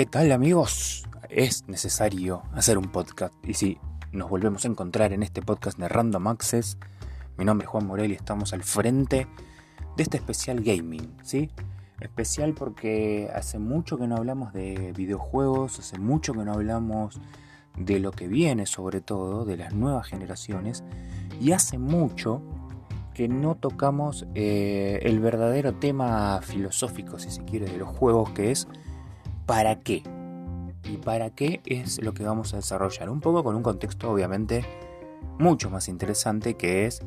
¿Qué tal amigos? Es necesario hacer un podcast y si nos volvemos a encontrar en este podcast de Random Access, mi nombre es Juan Morel y estamos al frente de este especial gaming, ¿sí? Especial porque hace mucho que no hablamos de videojuegos, hace mucho que no hablamos de lo que viene sobre todo, de las nuevas generaciones, y hace mucho que no tocamos eh, el verdadero tema filosófico, si se quiere, de los juegos, que es ¿para qué? Y para qué es lo que vamos a desarrollar. Un poco con un contexto obviamente mucho más interesante que es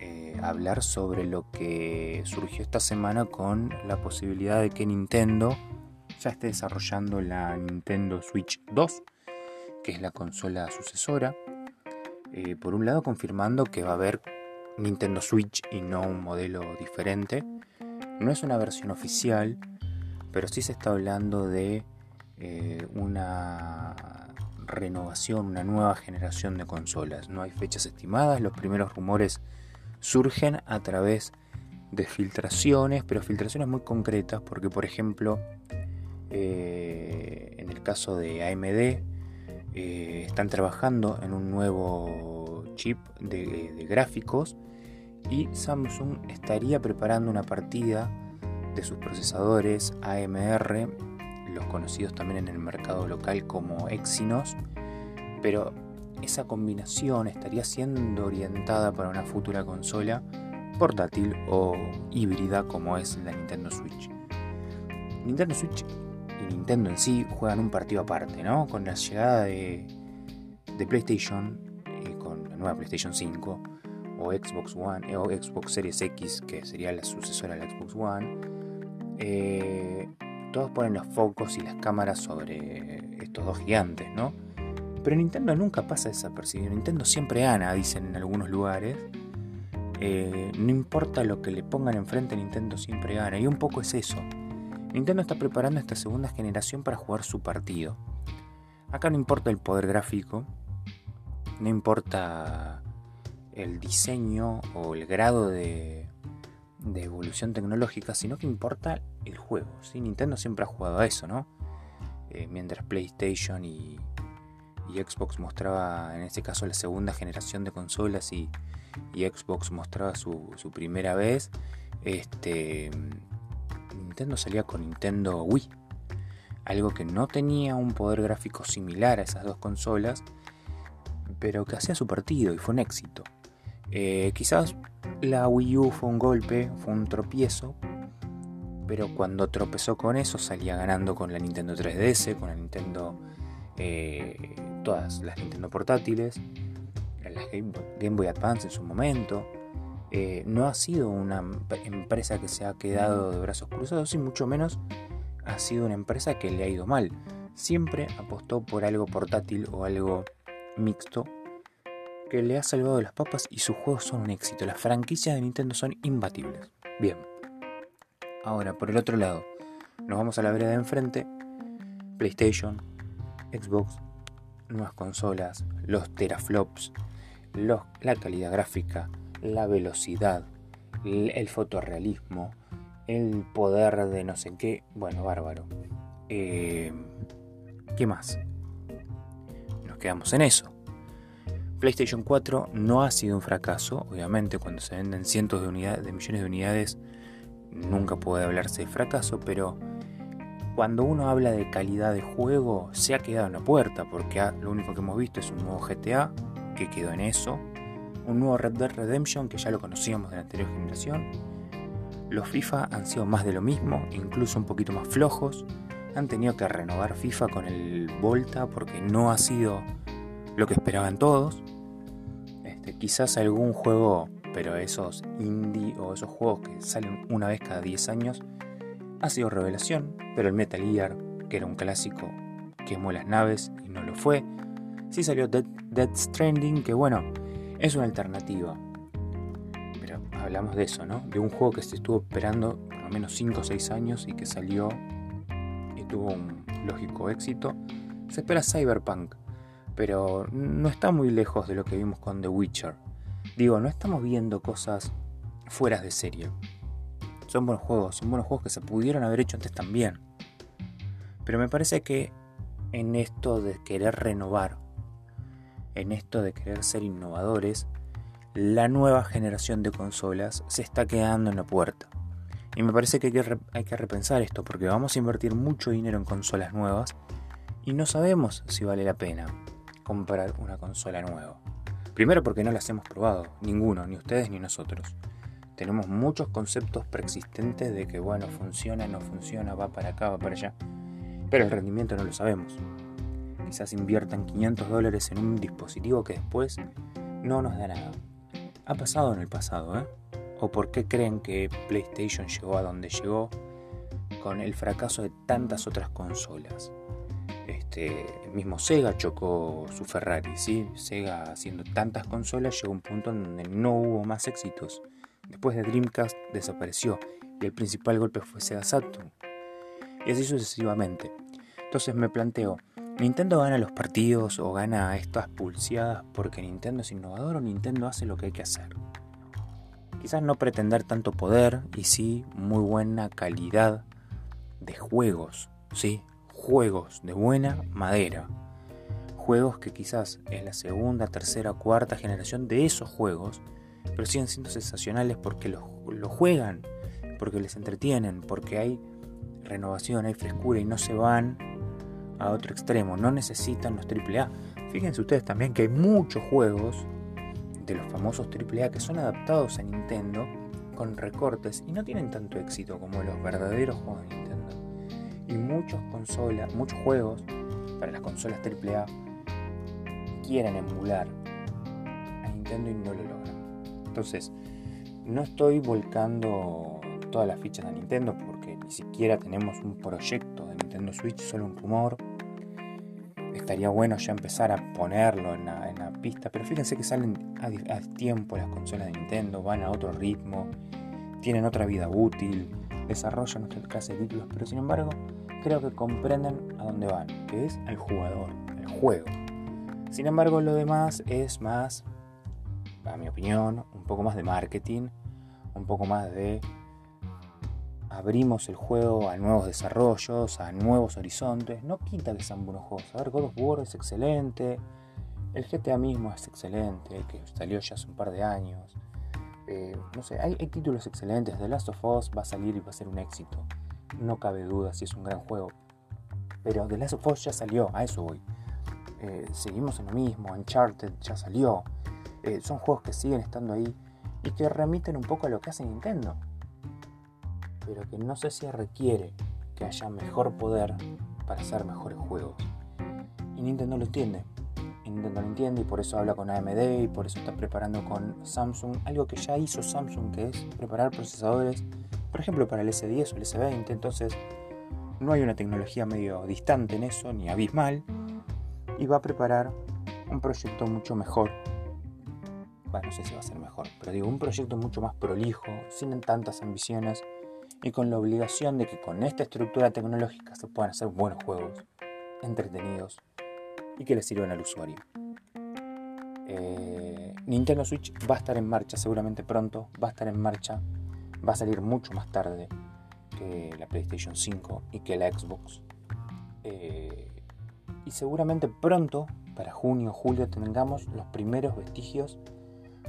eh, hablar sobre lo que surgió esta semana con la posibilidad de que Nintendo ya esté desarrollando la Nintendo Switch 2, que es la consola sucesora. Eh, por un lado confirmando que va a haber Nintendo Switch y no un modelo diferente. No es una versión oficial, pero sí se está hablando de eh, una renovación, una nueva generación de consolas. No hay fechas estimadas, los primeros rumores surgen a través de filtraciones, pero filtraciones muy concretas, porque por ejemplo, eh, en el caso de AMD, eh, están trabajando en un nuevo chip de gráficos y Samsung estaría preparando una partida de sus procesadores AMR, los conocidos también en el mercado local como Exynos, pero esa combinación estaría siendo orientada para una futura consola portátil o híbrida como es la Nintendo Switch. Nintendo Switch y Nintendo en sí juegan un partido aparte, ¿no? Con la llegada de, PlayStation, y eh, con la nueva PlayStation 5, o Xbox One eh, o Xbox Series X, que sería la sucesora de la Xbox One, eh, todos ponen los focos y las cámaras sobre estos dos gigantes, ¿no? Pero Nintendo nunca pasa desapercibido. Nintendo siempre gana, dicen en algunos lugares. Eh, no importa lo que le pongan enfrente, Nintendo siempre gana. Y un poco es eso. Nintendo está preparando esta segunda generación para jugar su partido. Acá no importa el poder gráfico, no importa el diseño o el grado de, evolución tecnológica, sino que importa el juego. ¿sí? Nintendo siempre ha jugado a eso, ¿no? Eh, mientras PlayStation y, Xbox mostraba, en este caso, la segunda generación de consolas y, Xbox mostraba su, su, primera vez, este, Nintendo salía con Nintendo Wii. Algo que no tenía un poder gráfico similar a esas dos consolas, pero que hacía su partido y fue un éxito. Eh, quizás la Wii U fue un golpe, fue un tropiezo, pero cuando tropezó con eso salía ganando con la Nintendo 3DS, con la Nintendo, eh, todas las Nintendo portátiles, las Game, Boy Advance en su momento. Eh, no ha sido una empresa que se ha quedado de brazos cruzados y mucho menos ha sido una empresa que le ha ido mal. Siempre apostó por algo portátil o algo mixto que le ha salvado las papas y sus juegos son un éxito. Las franquicias de Nintendo son imbatibles. Bien. Ahora, por el otro lado, nos vamos a la vereda de enfrente. PlayStation, Xbox, nuevas consolas, los teraflops, la calidad gráfica, la velocidad, el, fotorrealismo, el poder de no sé qué. Bueno, bárbaro. Eh, ¿Qué más? Nos quedamos en eso. PlayStation 4 no ha sido un fracaso, obviamente cuando se venden cientos de, unidades, de millones de unidades nunca puede hablarse de fracaso, pero cuando uno habla de calidad de juego se ha quedado en la puerta, porque lo único que hemos visto es un nuevo GTA que quedó en eso, un nuevo Red Dead Redemption que ya lo conocíamos de la anterior generación, los FIFA han sido más de lo mismo, incluso un poquito más flojos, han tenido que renovar FIFA con el Volta porque no ha sido lo que esperaban todos, este, quizás algún juego, pero esos indie o esos juegos que salen una vez cada 10 años, ha sido revelación, pero el Metal Gear, que era un clásico, quemó las naves y no lo fue. Sí salió Dead, Dead Stranding, que bueno, es una alternativa. Pero hablamos de eso, ¿no? De un juego que se estuvo esperando por lo menos 5 o 6 años y que salió y tuvo un lógico éxito. Se espera Cyberpunk, pero no está muy lejos de lo que vimos con The Witcher. Digo, no estamos viendo cosas fuera de serie. Son buenos juegos, son buenos juegos que se pudieron haber hecho antes también. Pero me parece que en esto de querer renovar, en esto de querer ser innovadores, la nueva generación de consolas se está quedando en la puerta. Y me parece que hay que, repensar esto porque vamos a invertir mucho dinero en consolas nuevas y no sabemos si vale la pena comprar una consola nueva. Primero porque no las hemos probado, ninguno, ni ustedes ni nosotros. Tenemos muchos conceptos preexistentes de que, bueno, funciona, no funciona, va para acá, va para allá. Pero el rendimiento no lo sabemos. Quizás inviertan 500 dólares en un dispositivo que después no nos da nada. Ha pasado en el pasado, ¿eh? ¿O por qué creen que PlayStation llegó a donde llegó con el fracaso de tantas otras consolas? Este, mismo Sega chocó su Ferrari, ¿sí? Sega haciendo tantas consolas llegó a un punto en donde no hubo más éxitos. Después de Dreamcast desapareció y el principal golpe fue Sega Saturn. Y así sucesivamente. Entonces me planteo, ¿Nintendo gana los partidos o gana estas pulseadas porque Nintendo es innovador o Nintendo hace lo que hay que hacer? Quizás no pretender tanto poder y sí muy buena calidad de juegos, ¿sí? Juegos de buena madera. Juegos que quizás es la segunda, tercera, cuarta generación de esos juegos pero siguen siendo sensacionales porque los, juegan, porque les entretienen, porque hay renovación, hay frescura y no se van a otro extremo, no necesitan los AAA. Fíjense ustedes también que hay muchos juegos de los famosos AAA que son adaptados a Nintendo con recortes y no tienen tanto éxito como los verdaderos juegos. Y muchos consolas, muchos juegos para las consolas AAA quieren emular a Nintendo y no lo logran. Entonces, no estoy volcando todas las fichas de Nintendo porque ni siquiera tenemos un proyecto de Nintendo Switch, solo un rumor. Estaría bueno ya empezar a ponerlo en la, pista, pero fíjense que salen a, a, tiempo las consolas de Nintendo, van a otro ritmo, tienen otra vida útil, desarrollan otra clase de títulos, pero sin embargo creo que comprenden a dónde van, que es el jugador, el juego. Sin embargo, lo demás es más a mi opinión, un poco más de marketing, un poco más de abrimos el juego a nuevos desarrollos, a nuevos horizontes. No quita que sean buenos juegos. A ver, God of War es excelente. El GTA mismo es excelente, que salió ya hace un par de años. Eh, no sé, hay, títulos excelentes. The Last of Us va a salir y va a ser un éxito. No cabe duda si es un gran juego. Pero The Last of Us ya salió, a eso voy. Eh, seguimos en lo mismo. Uncharted ya salió. Eh, son juegos que siguen estando ahí y que remiten un poco a lo que hace Nintendo. Pero que no sé si requiere que haya mejor poder para hacer mejores juegos. Y Nintendo lo entiende. Nintendo lo entiende y por eso habla con AMD y por eso está preparando con Samsung algo que ya hizo Samsung, que es preparar procesadores, por ejemplo, para el S10 o el S20. Entonces, no hay una tecnología medio distante en eso, ni abismal. Y va a preparar un proyecto mucho mejor no sé si va a ser mejor, pero digo, un proyecto mucho más prolijo, sin tantas ambiciones y con la obligación de que con esta estructura tecnológica se puedan hacer buenos juegos, entretenidos y que les sirvan al usuario. Eh, Nintendo Switch va a estar en marcha seguramente pronto, va a estar en marcha, va a salir mucho más tarde que la PlayStation 5 y que la Xbox. Eh, y seguramente pronto, para junio o julio, tengamos los primeros vestigios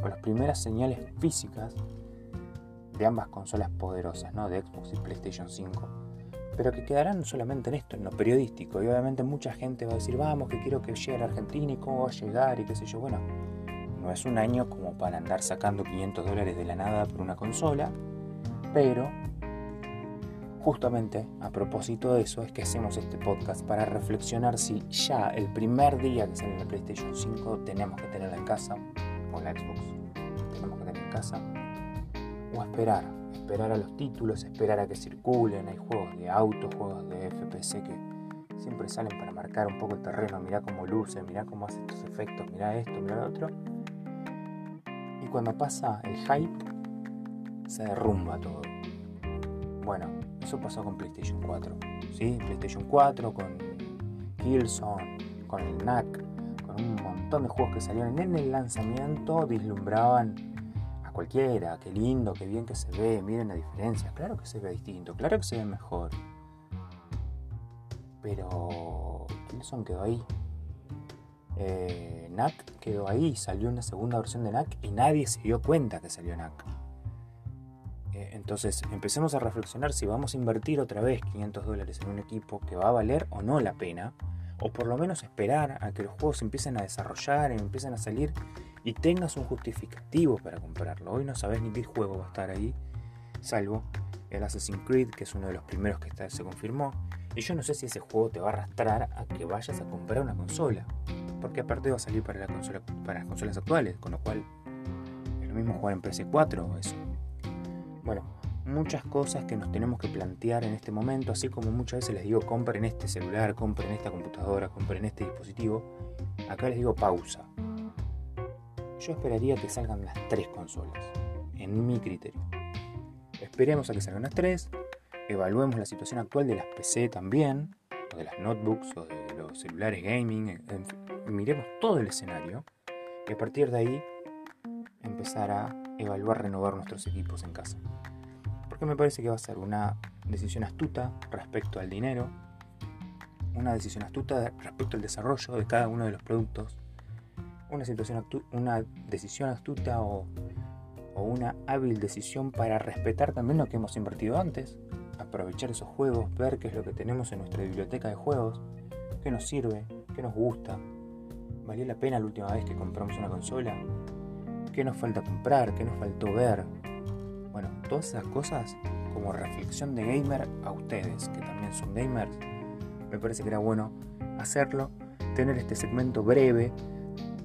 o las primeras señales físicas de ambas consolas poderosas, ¿no? de Xbox y PlayStation 5, pero que quedarán solamente en esto, en lo periodístico. Y obviamente mucha gente va a decir, vamos, que quiero que llegue a la Argentina y cómo va a llegar y qué sé yo. Bueno, no es un año como para andar sacando 500 dólares de la nada por una consola, pero justamente a propósito de eso es que hacemos este podcast para reflexionar si ya el primer día que sale la PlayStation 5 tenemos que tenerla en casa la Xbox tenemos que tener en casa. O esperar, esperar a los títulos, esperar a que circulen. Hay juegos de auto, juegos de FPS que siempre salen para marcar un poco el terreno. Mirá cómo luce, mirá cómo hace estos efectos, mirá esto, mirá lo otro. Y cuando pasa el hype, se derrumba todo. Bueno, eso pasó con PlayStation 4. ¿sí? PlayStation 4 con Killzone, con el NAC, un montón de juegos que salieron en el lanzamiento vislumbraban a cualquiera, qué lindo, qué bien que se ve, miren la diferencia, claro que se ve distinto, claro que se ve mejor. Pero Killzone quedó ahí. Eh, NAC quedó ahí, salió una segunda versión de NAC y nadie se dio cuenta que salió NAC. Eh, entonces empecemos a reflexionar si vamos a invertir otra vez 500 dólares en un equipo que va a valer o no la pena, o por lo menos esperar a que los juegos empiecen a desarrollar y empiecen a salir y tengas un justificativo para comprarlo. Hoy no sabes ni qué juego va a estar ahí, salvo el Assassin's Creed, que es uno de los primeros que se confirmó. Y yo no sé si ese juego te va a arrastrar a que vayas a comprar una consola porque aparte va a salir para, para las consolas actuales, con lo cual es lo mismo jugar en PS4 o eso. Bueno, muchas cosas que nos tenemos que plantear en este momento, así como muchas veces les digo compren este celular, compren esta computadora, compren este dispositivo, acá les digo pausa. Yo esperaría que salgan las tres consolas, en mi criterio. Esperemos a que salgan las tres, evaluemos la situación actual de las PC también, o de las notebooks, o de los celulares gaming, en fin miremos todo el escenario y a partir de ahí empezar a evaluar, renovar nuestros equipos en casa. Porque me parece que va a ser una decisión astuta respecto al dinero, una decisión astuta respecto al desarrollo de cada uno de los productos, una, situación una decisión astuta o, o una hábil decisión para respetar también lo que hemos invertido antes, aprovechar esos juegos, ver qué es lo que tenemos en nuestra biblioteca de juegos, qué nos sirve, qué nos gusta, ¿Valió la pena la última vez que compramos una consola? ¿Qué nos falta comprar? ¿Qué nos faltó ver? Bueno, todas esas cosas como reflexión de gamer a ustedes, que también son gamers, me parece que era bueno hacerlo, tener este segmento breve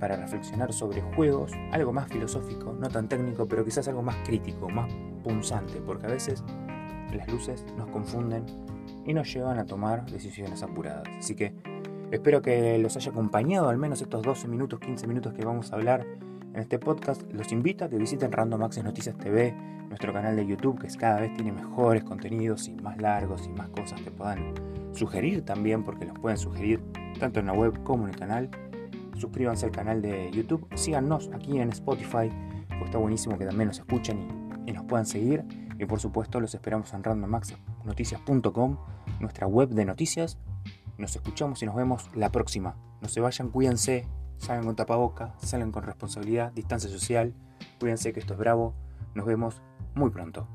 para reflexionar sobre juegos, algo más filosófico, no tan técnico, pero quizás algo más crítico, más punzante, porque a veces las luces nos confunden y nos llevan a tomar decisiones apuradas. Así que Espero que los haya acompañado al menos estos 12 minutos, 15 minutos que vamos a hablar en este podcast. Los invito a que visiten Random Access Noticias TV, nuestro canal de YouTube, que cada vez tiene mejores contenidos y más largos y más cosas que puedan sugerir también, porque los pueden sugerir tanto en la web como en el canal. Suscríbanse al canal de YouTube, síganos aquí en Spotify, porque está buenísimo que también nos escuchen y, nos puedan seguir. Y por supuesto los esperamos en randomaccessnoticias.com, nuestra web de noticias nos escuchamos y nos vemos la próxima. No se vayan, cuídense, salgan con tapaboca, salgan con responsabilidad, distancia social. Cuídense que esto es bravo. Nos vemos muy pronto.